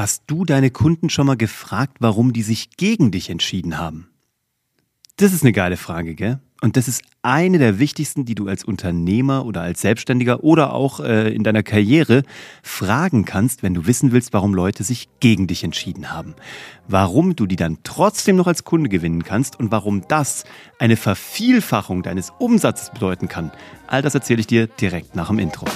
Hast du deine Kunden schon mal gefragt, warum die sich gegen dich entschieden haben? Das ist eine geile Frage, gell? Und das ist eine der wichtigsten, die du als Unternehmer oder als Selbstständiger oder auch äh, in deiner Karriere fragen kannst, wenn du wissen willst, warum Leute sich gegen dich entschieden haben. Warum du die dann trotzdem noch als Kunde gewinnen kannst und warum das eine Vervielfachung deines Umsatzes bedeuten kann. All das erzähle ich dir direkt nach dem Intro.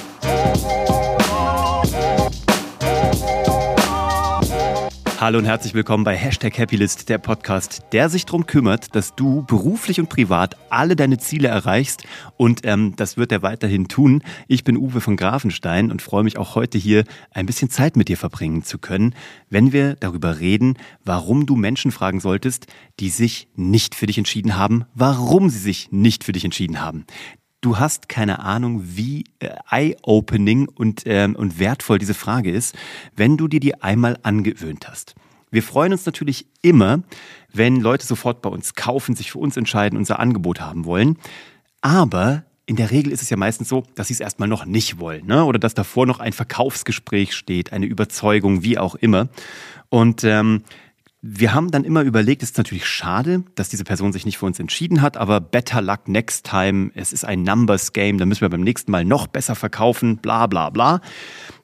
Hallo und herzlich willkommen bei Hashtag Happylist, der Podcast, der sich darum kümmert, dass du beruflich und privat alle deine Ziele erreichst. Und ähm, das wird er weiterhin tun. Ich bin Uwe von Grafenstein und freue mich auch heute hier ein bisschen Zeit mit dir verbringen zu können, wenn wir darüber reden, warum du Menschen fragen solltest, die sich nicht für dich entschieden haben, warum sie sich nicht für dich entschieden haben. Du hast keine Ahnung, wie äh, eye-opening und, ähm, und wertvoll diese Frage ist, wenn du dir die einmal angewöhnt hast. Wir freuen uns natürlich immer, wenn Leute sofort bei uns kaufen, sich für uns entscheiden, unser Angebot haben wollen. Aber in der Regel ist es ja meistens so, dass sie es erstmal noch nicht wollen, ne? oder dass davor noch ein Verkaufsgespräch steht, eine Überzeugung, wie auch immer. Und ähm, wir haben dann immer überlegt, es ist natürlich schade, dass diese Person sich nicht für uns entschieden hat, aber better luck next time. Es ist ein Numbers Game, da müssen wir beim nächsten Mal noch besser verkaufen, bla bla bla.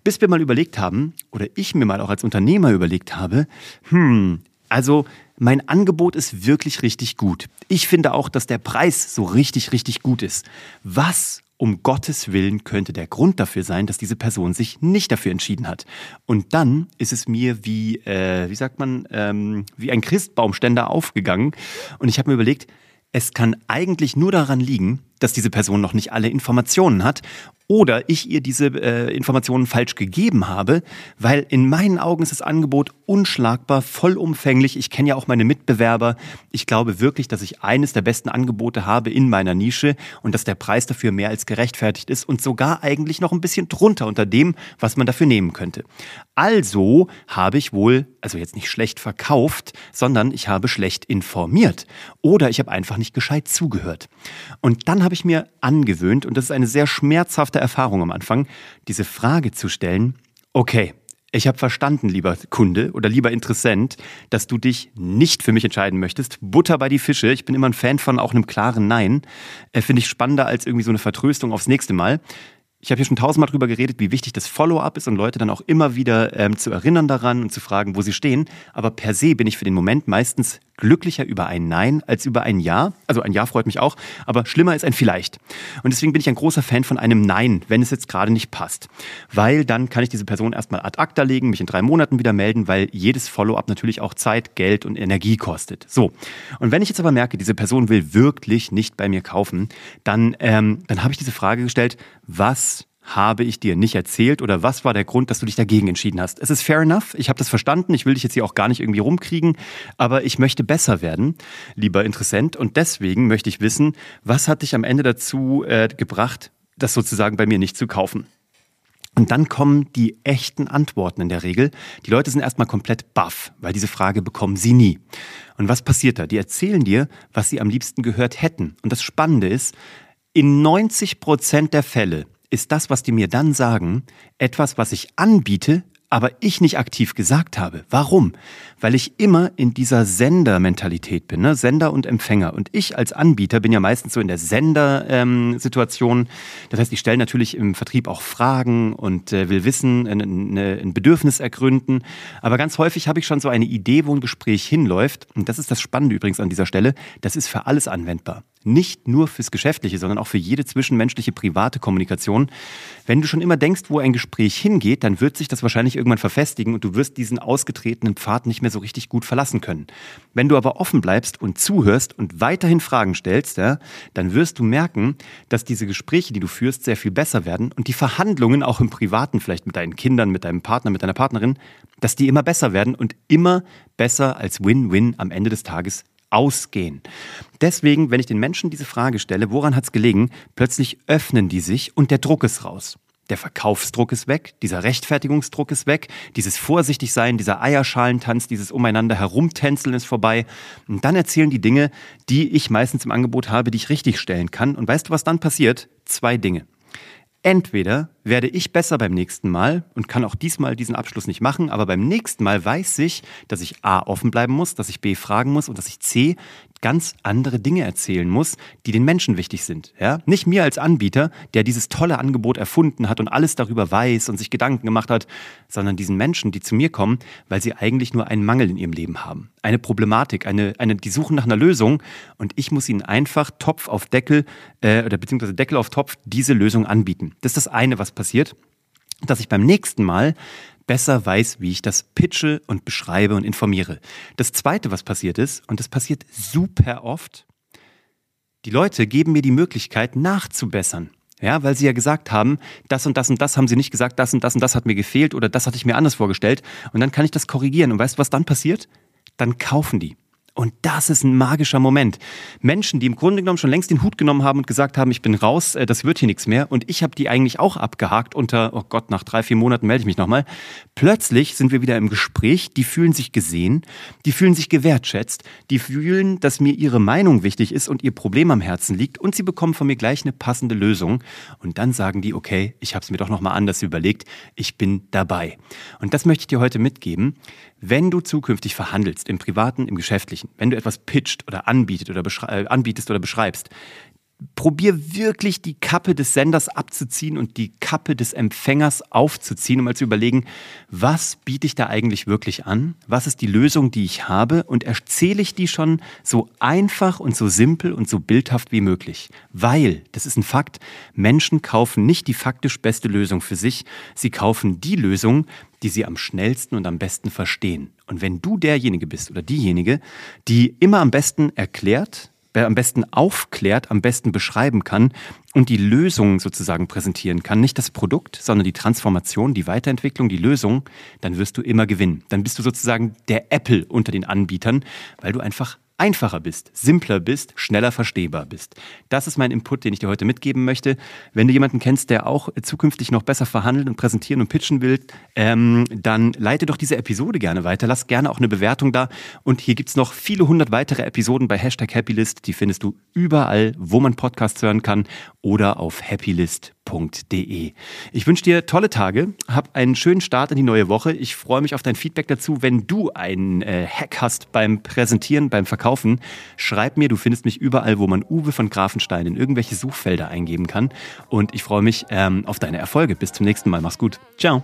Bis wir mal überlegt haben, oder ich mir mal auch als Unternehmer überlegt habe, hm, also mein Angebot ist wirklich richtig gut. Ich finde auch, dass der Preis so richtig, richtig gut ist. Was um Gottes Willen könnte der Grund dafür sein, dass diese Person sich nicht dafür entschieden hat. Und dann ist es mir wie, äh, wie sagt man, ähm, wie ein Christbaumständer aufgegangen. Und ich habe mir überlegt, es kann eigentlich nur daran liegen, dass diese Person noch nicht alle Informationen hat oder ich ihr diese äh, Informationen falsch gegeben habe, weil in meinen Augen ist das Angebot unschlagbar, vollumfänglich. Ich kenne ja auch meine Mitbewerber. Ich glaube wirklich, dass ich eines der besten Angebote habe in meiner Nische und dass der Preis dafür mehr als gerechtfertigt ist und sogar eigentlich noch ein bisschen drunter unter dem, was man dafür nehmen könnte. Also habe ich wohl, also jetzt nicht schlecht verkauft, sondern ich habe schlecht informiert oder ich habe einfach nicht gescheit zugehört. Und dann habe ich mir angewöhnt, und das ist eine sehr schmerzhafte Erfahrung am Anfang, diese Frage zu stellen, okay, ich habe verstanden, lieber Kunde oder lieber Interessent, dass du dich nicht für mich entscheiden möchtest. Butter bei die Fische. Ich bin immer ein Fan von auch einem klaren Nein. Äh, Finde ich spannender als irgendwie so eine Vertröstung aufs nächste Mal ich habe hier schon tausendmal drüber geredet, wie wichtig das Follow-up ist und Leute dann auch immer wieder ähm, zu erinnern daran und zu fragen, wo sie stehen. Aber per se bin ich für den Moment meistens glücklicher über ein Nein als über ein Ja. Also ein Ja freut mich auch, aber schlimmer ist ein Vielleicht. Und deswegen bin ich ein großer Fan von einem Nein, wenn es jetzt gerade nicht passt. Weil dann kann ich diese Person erstmal ad acta legen, mich in drei Monaten wieder melden, weil jedes Follow-up natürlich auch Zeit, Geld und Energie kostet. So. Und wenn ich jetzt aber merke, diese Person will wirklich nicht bei mir kaufen, dann, ähm, dann habe ich diese Frage gestellt, was habe ich dir nicht erzählt oder was war der Grund, dass du dich dagegen entschieden hast? Es ist fair enough, ich habe das verstanden, ich will dich jetzt hier auch gar nicht irgendwie rumkriegen, aber ich möchte besser werden, lieber Interessent, und deswegen möchte ich wissen, was hat dich am Ende dazu äh, gebracht, das sozusagen bei mir nicht zu kaufen? Und dann kommen die echten Antworten in der Regel. Die Leute sind erstmal komplett baff, weil diese Frage bekommen sie nie. Und was passiert da? Die erzählen dir, was sie am liebsten gehört hätten. Und das Spannende ist, in 90 Prozent der Fälle ist das, was die mir dann sagen, etwas, was ich anbiete, aber ich nicht aktiv gesagt habe. Warum? Weil ich immer in dieser Sendermentalität bin, ne? Sender und Empfänger. Und ich als Anbieter bin ja meistens so in der Sender-Situation. Ähm, das heißt, ich stelle natürlich im Vertrieb auch Fragen und äh, will wissen, ein, ein Bedürfnis ergründen. Aber ganz häufig habe ich schon so eine Idee, wo ein Gespräch hinläuft. Und das ist das Spannende übrigens an dieser Stelle. Das ist für alles anwendbar nicht nur fürs Geschäftliche, sondern auch für jede zwischenmenschliche private Kommunikation. Wenn du schon immer denkst, wo ein Gespräch hingeht, dann wird sich das wahrscheinlich irgendwann verfestigen und du wirst diesen ausgetretenen Pfad nicht mehr so richtig gut verlassen können. Wenn du aber offen bleibst und zuhörst und weiterhin Fragen stellst, ja, dann wirst du merken, dass diese Gespräche, die du führst, sehr viel besser werden und die Verhandlungen auch im Privaten, vielleicht mit deinen Kindern, mit deinem Partner, mit deiner Partnerin, dass die immer besser werden und immer besser als Win-Win am Ende des Tages ausgehen. Deswegen, wenn ich den Menschen diese Frage stelle, woran hat es gelegen, plötzlich öffnen die sich und der Druck ist raus. Der Verkaufsdruck ist weg, dieser Rechtfertigungsdruck ist weg, dieses Vorsichtigsein, dieser Eierschalentanz, dieses Umeinander herumtänzeln ist vorbei. Und dann erzählen die Dinge, die ich meistens im Angebot habe, die ich richtig stellen kann. Und weißt du, was dann passiert? Zwei Dinge. Entweder werde ich besser beim nächsten Mal und kann auch diesmal diesen Abschluss nicht machen, aber beim nächsten Mal weiß ich, dass ich A offen bleiben muss, dass ich B fragen muss und dass ich C ganz andere Dinge erzählen muss, die den Menschen wichtig sind. Ja? Nicht mir als Anbieter, der dieses tolle Angebot erfunden hat und alles darüber weiß und sich Gedanken gemacht hat, sondern diesen Menschen, die zu mir kommen, weil sie eigentlich nur einen Mangel in ihrem Leben haben. Eine Problematik, eine, eine, die suchen nach einer Lösung und ich muss ihnen einfach Topf auf Deckel äh, oder beziehungsweise Deckel auf Topf diese Lösung anbieten. Das ist das eine, was passiert dass ich beim nächsten Mal besser weiß, wie ich das pitche und beschreibe und informiere. Das Zweite, was passiert ist, und das passiert super oft, die Leute geben mir die Möglichkeit nachzubessern. Ja, weil sie ja gesagt haben, das und das und das haben sie nicht gesagt, das und das und das hat mir gefehlt oder das hatte ich mir anders vorgestellt. Und dann kann ich das korrigieren. Und weißt du, was dann passiert? Dann kaufen die. Und das ist ein magischer Moment. Menschen, die im Grunde genommen schon längst den Hut genommen haben und gesagt haben, ich bin raus, äh, das wird hier nichts mehr. Und ich habe die eigentlich auch abgehakt unter, oh Gott, nach drei, vier Monaten melde ich mich nochmal. Plötzlich sind wir wieder im Gespräch, die fühlen sich gesehen, die fühlen sich gewertschätzt, die fühlen, dass mir ihre Meinung wichtig ist und ihr Problem am Herzen liegt und sie bekommen von mir gleich eine passende Lösung. Und dann sagen die, okay, ich habe es mir doch nochmal anders überlegt, ich bin dabei. Und das möchte ich dir heute mitgeben. Wenn du zukünftig verhandelst, im Privaten, im Geschäftlichen, wenn du etwas pitcht oder anbietet oder äh, anbietest oder beschreibst, probier wirklich die Kappe des Senders abzuziehen und die Kappe des Empfängers aufzuziehen, um mal zu überlegen, was biete ich da eigentlich wirklich an? Was ist die Lösung, die ich habe? Und erzähle ich die schon so einfach und so simpel und so bildhaft wie möglich. Weil, das ist ein Fakt, Menschen kaufen nicht die faktisch beste Lösung für sich, sie kaufen die Lösung, die sie am schnellsten und am besten verstehen. Und wenn du derjenige bist oder diejenige, die immer am besten erklärt, am besten aufklärt, am besten beschreiben kann und die Lösung sozusagen präsentieren kann, nicht das Produkt, sondern die Transformation, die Weiterentwicklung, die Lösung, dann wirst du immer gewinnen. Dann bist du sozusagen der Apple unter den Anbietern, weil du einfach einfacher bist, simpler bist, schneller verstehbar bist. Das ist mein Input, den ich dir heute mitgeben möchte. Wenn du jemanden kennst, der auch zukünftig noch besser verhandeln und präsentieren und pitchen will, ähm, dann leite doch diese Episode gerne weiter. Lass gerne auch eine Bewertung da. Und hier gibt's noch viele hundert weitere Episoden bei Hashtag Happylist. Die findest du überall, wo man Podcasts hören kann oder auf happylist.com www.ecom.de. Ich wünsche dir tolle Tage, hab einen schönen Start in die neue Woche. Ich freue mich auf dein Feedback dazu. Wenn du einen äh, Hack hast beim Präsentieren, beim Verkaufen, schreib mir. Du findest mich überall, wo man Uwe von Grafenstein in irgendwelche Suchfelder eingeben kann. Und ich freue mich ähm, auf deine Erfolge. Bis zum nächsten Mal. Mach's gut. Ciao.